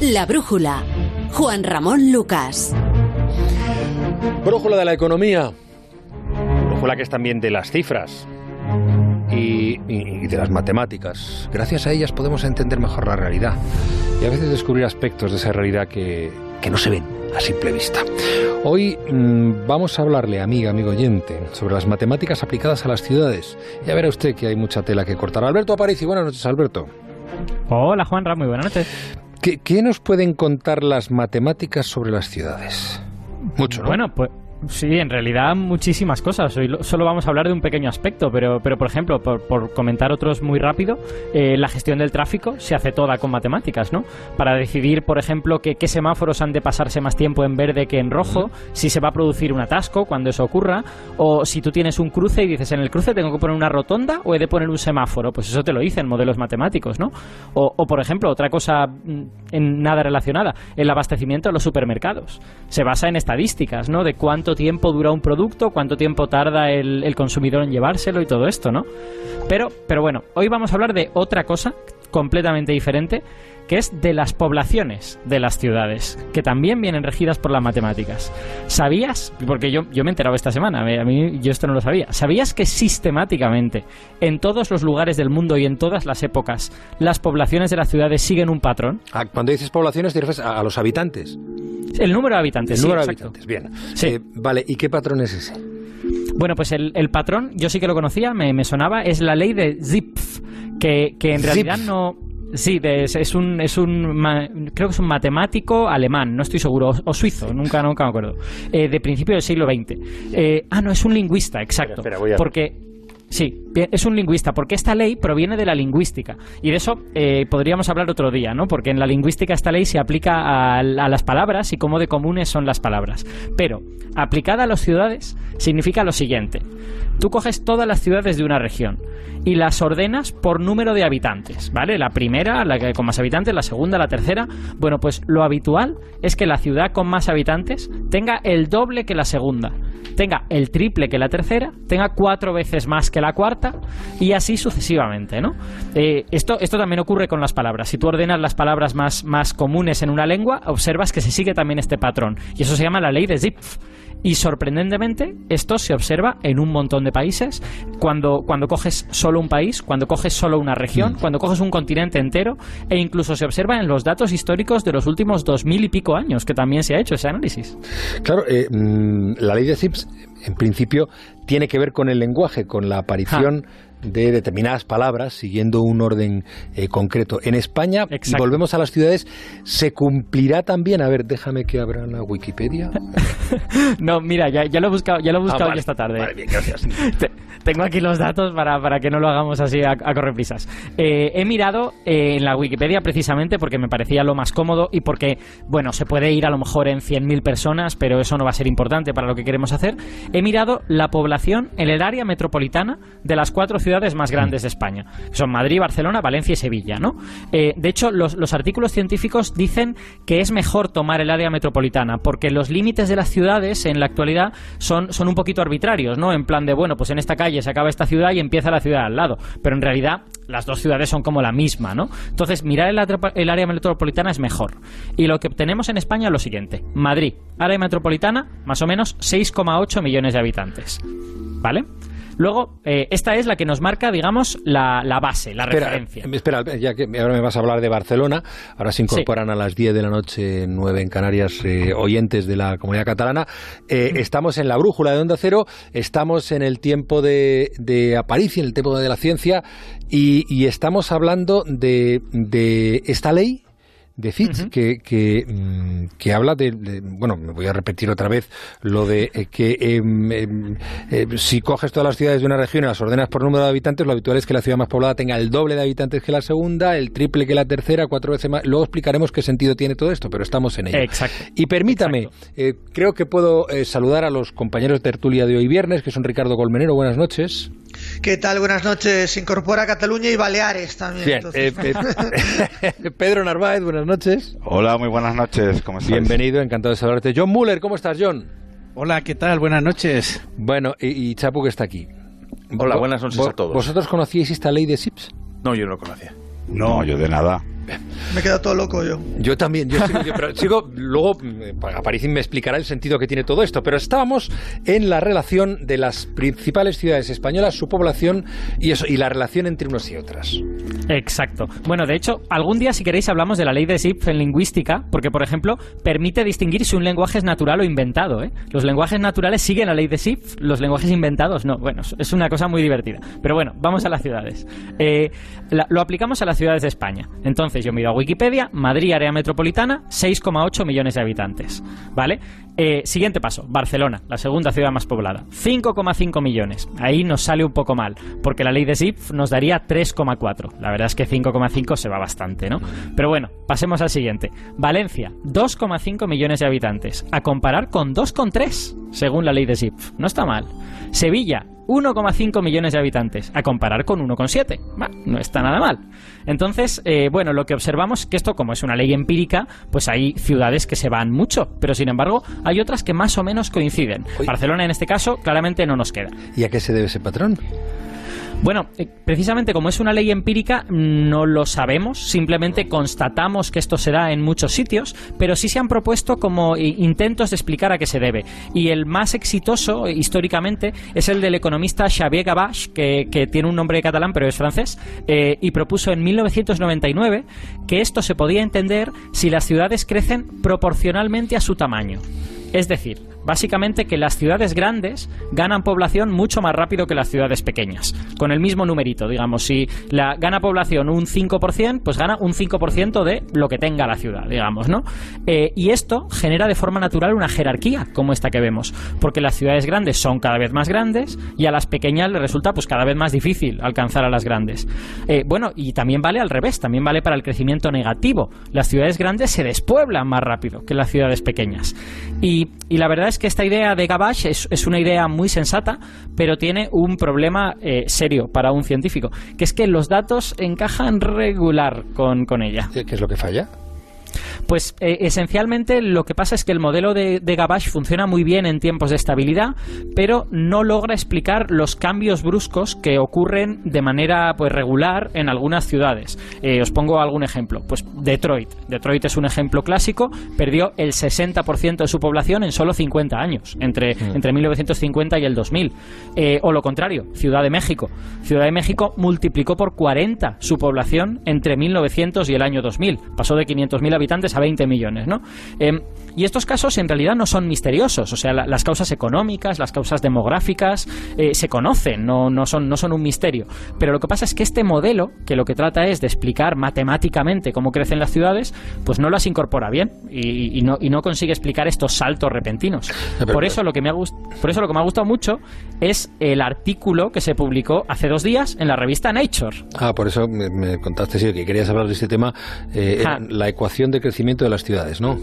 La brújula. Juan Ramón Lucas. Brújula de la economía. Brújula que es también de las cifras. Y, y, de las matemáticas. Gracias a ellas podemos entender mejor la realidad y a veces descubrir aspectos de esa realidad que, que no se ven a simple vista. Hoy mmm, vamos a hablarle, amiga, amigo oyente, sobre las matemáticas aplicadas a las ciudades. Ya verá usted que hay mucha tela que cortar. Alberto Aparici, buenas noches, Alberto. Hola, Juanra, muy buenas noches. ¿Qué, ¿Qué, nos pueden contar las matemáticas sobre las ciudades? Mucho, ¿no? Bueno, pues Sí, en realidad muchísimas cosas. Hoy solo vamos a hablar de un pequeño aspecto, pero, pero por ejemplo, por, por comentar otros muy rápido, eh, la gestión del tráfico se hace toda con matemáticas, ¿no? Para decidir, por ejemplo, que, qué semáforos han de pasarse más tiempo en verde que en rojo, si se va a producir un atasco cuando eso ocurra, o si tú tienes un cruce y dices, en el cruce tengo que poner una rotonda o he de poner un semáforo, pues eso te lo dicen modelos matemáticos, ¿no? O, o por ejemplo, otra cosa en nada relacionada, el abastecimiento de los supermercados. Se basa en estadísticas, ¿no? De cuánto tiempo dura un producto, cuánto tiempo tarda el, el, consumidor en llevárselo y todo esto, ¿no? Pero, pero bueno, hoy vamos a hablar de otra cosa completamente diferente, que es de las poblaciones de las ciudades, que también vienen regidas por las matemáticas. ¿Sabías? Porque yo, yo me he enterado esta semana, a mí yo esto no lo sabía. ¿Sabías que sistemáticamente, en todos los lugares del mundo y en todas las épocas, las poblaciones de las ciudades siguen un patrón? Ah, cuando dices poblaciones, te refieres a, a los habitantes. El número de habitantes. El número de habitantes, bien. Sí. Eh, vale, ¿y qué patrón es ese? Bueno, pues el, el, patrón, yo sí que lo conocía, me, me sonaba, es la ley de Zipf, que, que en realidad no... Sí, de, es, es, un, es un ma, creo que es un matemático alemán, no estoy seguro, o, o suizo, nunca, nunca me acuerdo, eh, de principio del siglo XX. Eh, ah, no, es un lingüista, exacto, espera, espera, a... porque Sí, es un lingüista, porque esta ley proviene de la lingüística. Y de eso eh, podríamos hablar otro día, ¿no? Porque en la lingüística esta ley se aplica a, a, las palabras y cómo de comunes son las palabras. Pero, aplicada a las ciudades, significa lo siguiente. Tú coges todas las ciudades de una región y las ordenas por número de habitantes, ¿vale? La primera, la que con más habitantes, la segunda, la tercera. Bueno, pues lo habitual es que la ciudad con más habitantes tenga el doble que la segunda, tenga el triple que la tercera, tenga cuatro veces más que la cuarta y así sucesivamente, ¿no? Eh, esto, esto también ocurre con las palabras. Si tú ordenas las palabras más, más comunes en una lengua, observas que se sigue también este patrón. Y eso se llama la ley de Zipf. Y sorprendentemente, esto se observa en un montón de países. Cuando, cuando coges solo un país, cuando coges solo una región, mm. cuando coges un continente entero, e incluso se observa en los datos históricos de los últimos dos mil y pico años, que también se ha hecho ese análisis. Claro, eh, la ley de Zipf, en principio, tiene que ver con el lenguaje, con la aparición. Ja de determinadas palabras siguiendo un orden eh, concreto. En España, y volvemos a las ciudades, ¿se cumplirá también? A ver, déjame que abra la Wikipedia. no, mira, ya, ya, lo he buscado, ya lo he buscado ah, vale, esta tarde. Vale, bien, gracias. Tengo aquí los datos para, para, que no lo hagamos así a, a correr prisas. Eh, he mirado eh, en la Wikipedia precisamente porque me parecía lo más cómodo y porque, bueno, se puede ir a lo mejor en 100.000 personas, pero eso no va a ser importante para lo que queremos hacer. He mirado la población en el área metropolitana de las cuatro ciudades ciudades más grandes de España. Son Madrid, Barcelona, Valencia y Sevilla, ¿no? Eh, de hecho, los, los, artículos científicos dicen que es mejor tomar el área metropolitana, porque los límites de las ciudades en la actualidad son, son un poquito arbitrarios, ¿no? En plan de, bueno, pues en esta calle se acaba esta ciudad y empieza la ciudad al lado. Pero en realidad las dos ciudades son como la misma, ¿no? Entonces, mirar el, el área metropolitana es mejor. Y lo que obtenemos en España es lo siguiente. Madrid, área metropolitana, más o menos 6,8 millones de habitantes. ¿Vale? Luego, eh, esta es la que nos marca, digamos, la, la base, la espera, referencia. Espera, ya que ahora me vas a hablar de Barcelona, ahora se incorporan sí. a las 10 de la noche, 9 en Canarias, eh, oyentes de la comunidad catalana. Eh, estamos en la brújula de Onda Cero, estamos en el tiempo de, de Aparici, en el tiempo de la ciencia, y, y estamos hablando de, de esta ley de Fitch, uh -huh. que, que, que, habla de, de, bueno, me voy a repetir otra vez, lo de eh, que eh, eh, si coges todas las ciudades de una región y las ordenas por número de habitantes, lo habitual es que la ciudad más poblada tenga el doble de habitantes que la segunda, el triple que la tercera, cuatro veces más. Luego explicaremos qué sentido tiene todo esto, pero estamos en ello. Exacto. Y permítame, eh, creo que puedo saludar a los compañeros de tertulia de hoy viernes, que son Ricardo Colmenero, buenas noches. ¿Qué tal? Buenas noches. Se incorpora Cataluña y Baleares también. Bien. Eh, eh, Pedro Narváez, buenas noches. Hola, muy buenas noches. ¿Cómo estás? Bienvenido, encantado de saludarte. John Muller, ¿cómo estás, John? Hola, ¿qué tal? Buenas noches. Bueno, y, y Chapu que está aquí. Hola, buenas noches a todos. ¿Vosotros conocíais esta ley de SIPS? No, yo no lo conocía. No, yo de nada. Me he quedado todo loco yo. Yo también, yo sigo, pero sigo luego eh, Aparici me explicará el sentido que tiene todo esto, pero estábamos en la relación de las principales ciudades españolas, su población y eso y la relación entre unos y otras. Exacto. Bueno, de hecho, algún día si queréis hablamos de la ley de Zipf en lingüística, porque por ejemplo, permite distinguir si un lenguaje es natural o inventado, ¿eh? Los lenguajes naturales siguen la ley de Zipf, los lenguajes inventados no. Bueno, es una cosa muy divertida. Pero bueno, vamos a las ciudades. Eh, lo aplicamos a las ciudades de España. Entonces, yo miro a Wikipedia, Madrid, área metropolitana, 6,8 millones de habitantes. ¿Vale? Eh, siguiente paso, Barcelona, la segunda ciudad más poblada. 5,5 millones. Ahí nos sale un poco mal, porque la ley de ZIP nos daría 3,4. La verdad es que 5,5 se va bastante, ¿no? Pero bueno, pasemos al siguiente. Valencia, 2,5 millones de habitantes. A comparar con 2,3, según la ley de ZIP. No está mal. Sevilla, 1,5 millones de habitantes, a comparar con 1,7. no está nada mal. Entonces, eh, bueno, lo que observamos es que esto, como es una ley empírica, pues hay ciudades que se van mucho, pero sin embargo hay otras que más o menos coinciden. Barcelona, en este caso, claramente no nos queda. ¿Y a qué se debe ese patrón? Bueno, eh, precisamente como es una ley empírica, no lo sabemos, simplemente constatamos que esto se da en muchos sitios, pero sí se han propuesto como intentos de explicar a qué se debe. Y el más exitoso eh, históricamente es el del economista Xavier Gavach, que, tiene un nombre catalán pero es francés, eh, y propuso en 1999 que esto se podía entender si las ciudades crecen proporcionalmente a su tamaño. Es decir, básicamente que las ciudades grandes ganan población mucho más rápido que las ciudades pequeñas, con el mismo numerito, digamos, si la gana población un 5%, pues gana un 5% de lo que tenga la ciudad, digamos, ¿no? Eh, y esto genera de forma natural una jerarquía como esta que vemos, porque las ciudades grandes son cada vez más grandes y a las pequeñas les resulta pues cada vez más difícil alcanzar a las grandes. Eh, bueno, y también vale al revés, también vale para el crecimiento negativo. Las ciudades grandes se despueblan más rápido que las ciudades pequeñas. Y, y la verdad es que esta idea de Gabash es, una idea muy sensata, pero tiene un problema eh, serio para un científico, que es que los datos encajan regular con, con ella. ¿Qué es lo que falla? Pues eh, esencialmente lo que pasa es que el modelo de, de funciona muy bien en tiempos de estabilidad, pero no logra explicar los cambios bruscos que ocurren de manera pues regular en algunas ciudades. Eh, os pongo algún ejemplo. Pues Detroit. Detroit es un ejemplo clásico. Perdió el 60% de su población en solo 50 años, entre, mm. entre 1950 y el 2000. Eh, o lo contrario, Ciudad de México. Ciudad de México multiplicó por 40 su población entre 1900 y el año 2000. Pasó de 500.000 habitantes a 20 millones, ¿no? Em, y estos casos en realidad no son misteriosos, o sea, las causas económicas, las causas demográficas eh, se conocen, no, no, son, no son un misterio. Pero lo que pasa es que este modelo, que lo que trata es de explicar matemáticamente cómo crecen las ciudades, pues no las incorpora bien y, no, y no consigue explicar estos saltos repentinos. Por eso, lo que me ha por eso lo que me ha gustado mucho es el artículo que se publicó hace dos días en la revista Nature. Ah, por eso me, contaste sí, que querías hablar de este tema, eh, la ecuación de crecimiento de las ciudades, ¿no?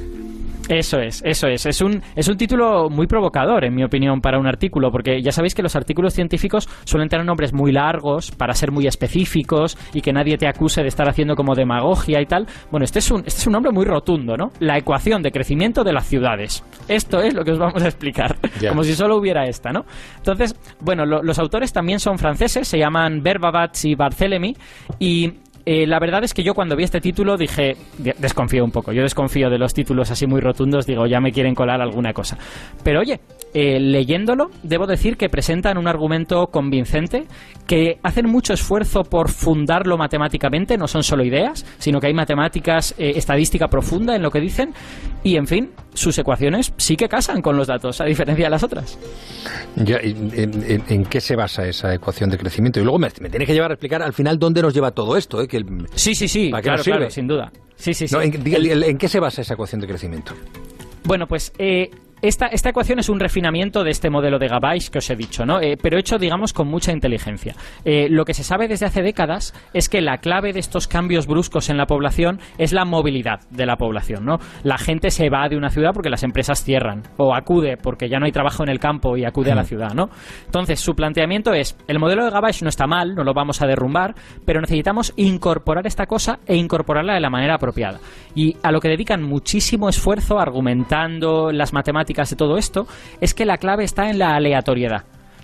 Eso es, eso es. Es un, es un título muy provocador, en mi opinión, para un artículo, porque ya sabéis que los artículos científicos suelen tener nombres muy largos para ser muy específicos y que nadie te acuse de estar haciendo como demagogia y tal. Bueno, este es un, este es un nombre muy rotundo, ¿no? La ecuación de crecimiento de las ciudades. Esto es lo que os vamos a explicar, como si solo hubiera esta, ¿no? Entonces, bueno, los autores también son franceses, se llaman Berbavats y Barthelemy, y eh, la verdad es que yo cuando vi este título dije, desconfío un poco, yo desconfío de los títulos así muy rotundos, digo, ya me quieren colar alguna cosa. Pero oye, eh, leyéndolo, debo decir que presentan un argumento convincente, que hacen mucho esfuerzo por fundarlo matemáticamente, no son solo ideas, sino que hay matemáticas, eh, estadística profunda en lo que dicen, y en fin, sus ecuaciones sí que casan con los datos, a diferencia de las otras. en, qué se basa esa ecuación de crecimiento? Y luego me, me tienes que llevar a explicar al final dónde nos lleva todo esto. ¿eh? Sí, sí, sí, claro, claro, sin duda. Sí, sí, sí. en, qué se basa esa ecuación de crecimiento? Bueno, pues eh, esta, esta, ecuación es un refinamiento de este modelo de Gabais que os he dicho, ¿no? Eh, pero hecho, digamos, con mucha inteligencia. Eh, lo que se sabe desde hace décadas es que la clave de estos cambios bruscos en la población es la movilidad de la población, ¿no? La gente se va de una ciudad porque las empresas cierran, o acude porque ya no hay trabajo en el campo y acude a la ciudad, ¿no? Entonces, su planteamiento es, el modelo de Gabais no está mal, no lo vamos a derrumbar, pero necesitamos incorporar esta cosa e incorporarla de la manera apropiada. Y a lo que dedican muchísimo esfuerzo argumentando las matemáticas de todo esto es que la clave está en la aleatoriedad.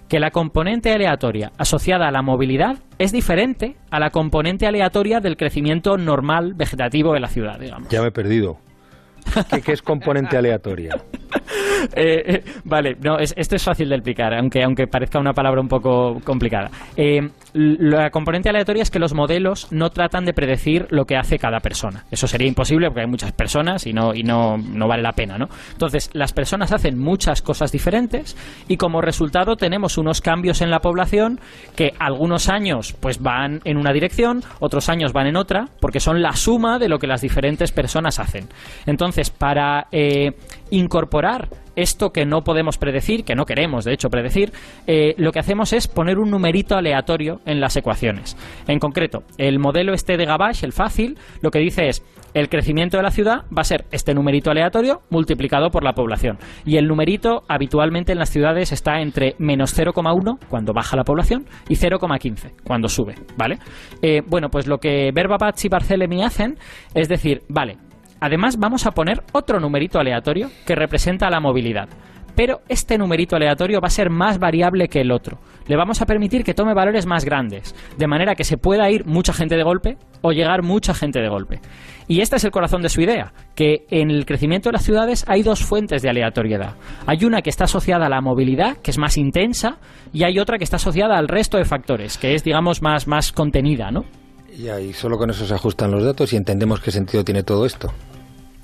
que la componente aleatoria asociada a la movilidad es diferente a la componente aleatoria del crecimiento normal vegetativo de la ciudad, digamos. Ya me he perdido. ¿Qué, es componente aleatoria? Eh, eh, vale, no, esto es fácil de explicar, aunque, aunque parezca una palabra un poco complicada. Eh, la componente aleatoria es que los modelos no tratan de predecir lo que hace cada persona. Eso sería imposible porque hay muchas personas y no, y no, no vale la pena, ¿no? Entonces, las personas hacen muchas cosas diferentes y como resultado tenemos unos cambios en la población que algunos años pues van en una dirección, otros años van en otra, porque son la suma de lo que las diferentes personas hacen. Entonces, para eh, incorporar esto que no podemos predecir, que no queremos de hecho predecir, eh, lo que hacemos es poner un numerito aleatorio en las ecuaciones. En concreto, el modelo este de Gabash, el fácil, lo que dice es el crecimiento de la ciudad va a ser este numerito aleatorio multiplicado por la población. Y el numerito habitualmente en las ciudades está entre menos 0,1 cuando baja la población y 0,15 cuando sube, ¿vale? Eh, bueno, pues lo que Verbapaz y Barcelemi hacen es decir, vale, Además, vamos a poner otro numerito aleatorio que representa la movilidad. Pero este numerito aleatorio va a ser más variable que el otro. Le vamos a permitir que tome valores más grandes, de manera que se pueda ir mucha gente de golpe o llegar mucha gente de golpe. Y este es el corazón de su idea, que en el crecimiento de las ciudades hay dos fuentes de aleatoriedad. Hay una que está asociada a la movilidad, que es más intensa, y hay otra que está asociada al resto de factores, que es, digamos, más, más contenida, ¿no? Y ahí solo con eso se ajustan los datos y entendemos qué sentido tiene todo esto.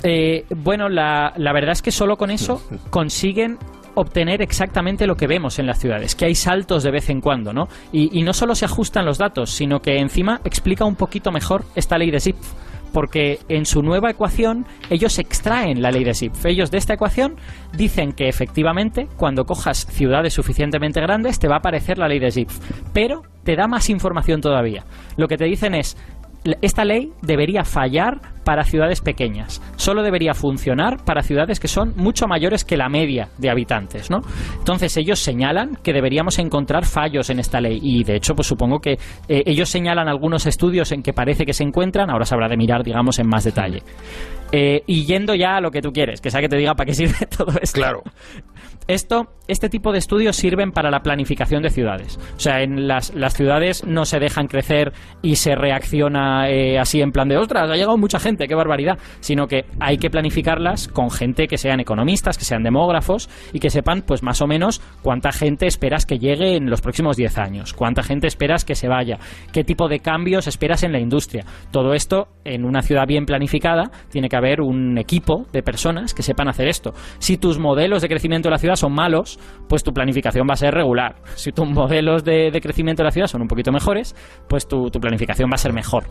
Eh, bueno, la, la verdad es que solo con eso consiguen obtener exactamente lo que vemos en las ciudades, que hay saltos de vez en cuando, ¿no? Y, y, no solo se ajustan los datos, sino que encima explica un poquito mejor esta ley de Zipf, porque en su nueva ecuación ellos extraen la ley de Zipf. Ellos de esta ecuación dicen que efectivamente cuando cojas ciudades suficientemente grandes te va a aparecer la ley de Zipf, pero te da más información todavía. Lo que te dicen es, esta ley debería fallar para ciudades pequeñas. Solo debería funcionar para ciudades que son mucho mayores que la media de habitantes, ¿no? Entonces ellos señalan que deberíamos encontrar fallos en esta ley y de hecho pues supongo que eh, ellos señalan algunos estudios en que parece que se encuentran, ahora se habrá de mirar digamos en más detalle. Eh, y yendo ya a lo que tú quieres, que sea que te diga para qué sirve todo esto. Claro. Esto, este tipo de estudios sirven para la planificación de ciudades. O sea, en las, las ciudades no se dejan crecer y se reacciona eh, así en plan de, ostras, ha llegado mucha gente, qué barbaridad. Sino que hay que planificarlas con gente que sean economistas, que sean demógrafos y que sepan, pues más o menos, cuánta gente esperas que llegue en los próximos 10 años, cuánta gente esperas que se vaya, qué tipo de cambios esperas en la industria. Todo esto, en una ciudad bien planificada, tiene que haber un equipo de personas que sepan hacer esto. Si tus modelos de crecimiento de la ciudad son malos, pues tu planificación va a ser regular. Si tus modelos de, crecimiento de la ciudad son un poquito mejores, pues tu, tu planificación va a ser mejor.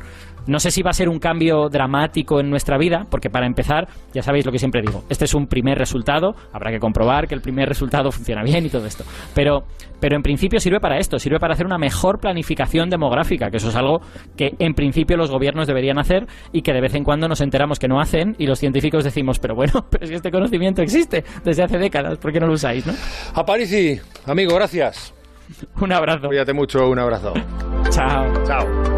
No sé si va a ser un cambio dramático en nuestra vida, porque para empezar, ya sabéis lo que siempre digo, este es un primer resultado, habrá que comprobar que el primer resultado funciona bien y todo esto. Pero, pero en principio sirve para esto, sirve para hacer una mejor planificación demográfica, que eso es algo que en principio los gobiernos deberían hacer y que de vez en cuando nos enteramos que no hacen y los científicos decimos, pero bueno, pero si este conocimiento existe desde hace décadas, ¿por qué no lo usáis, no? Aparici, amigo, gracias. un abrazo. Cuídate mucho, un abrazo. Chao. Chao.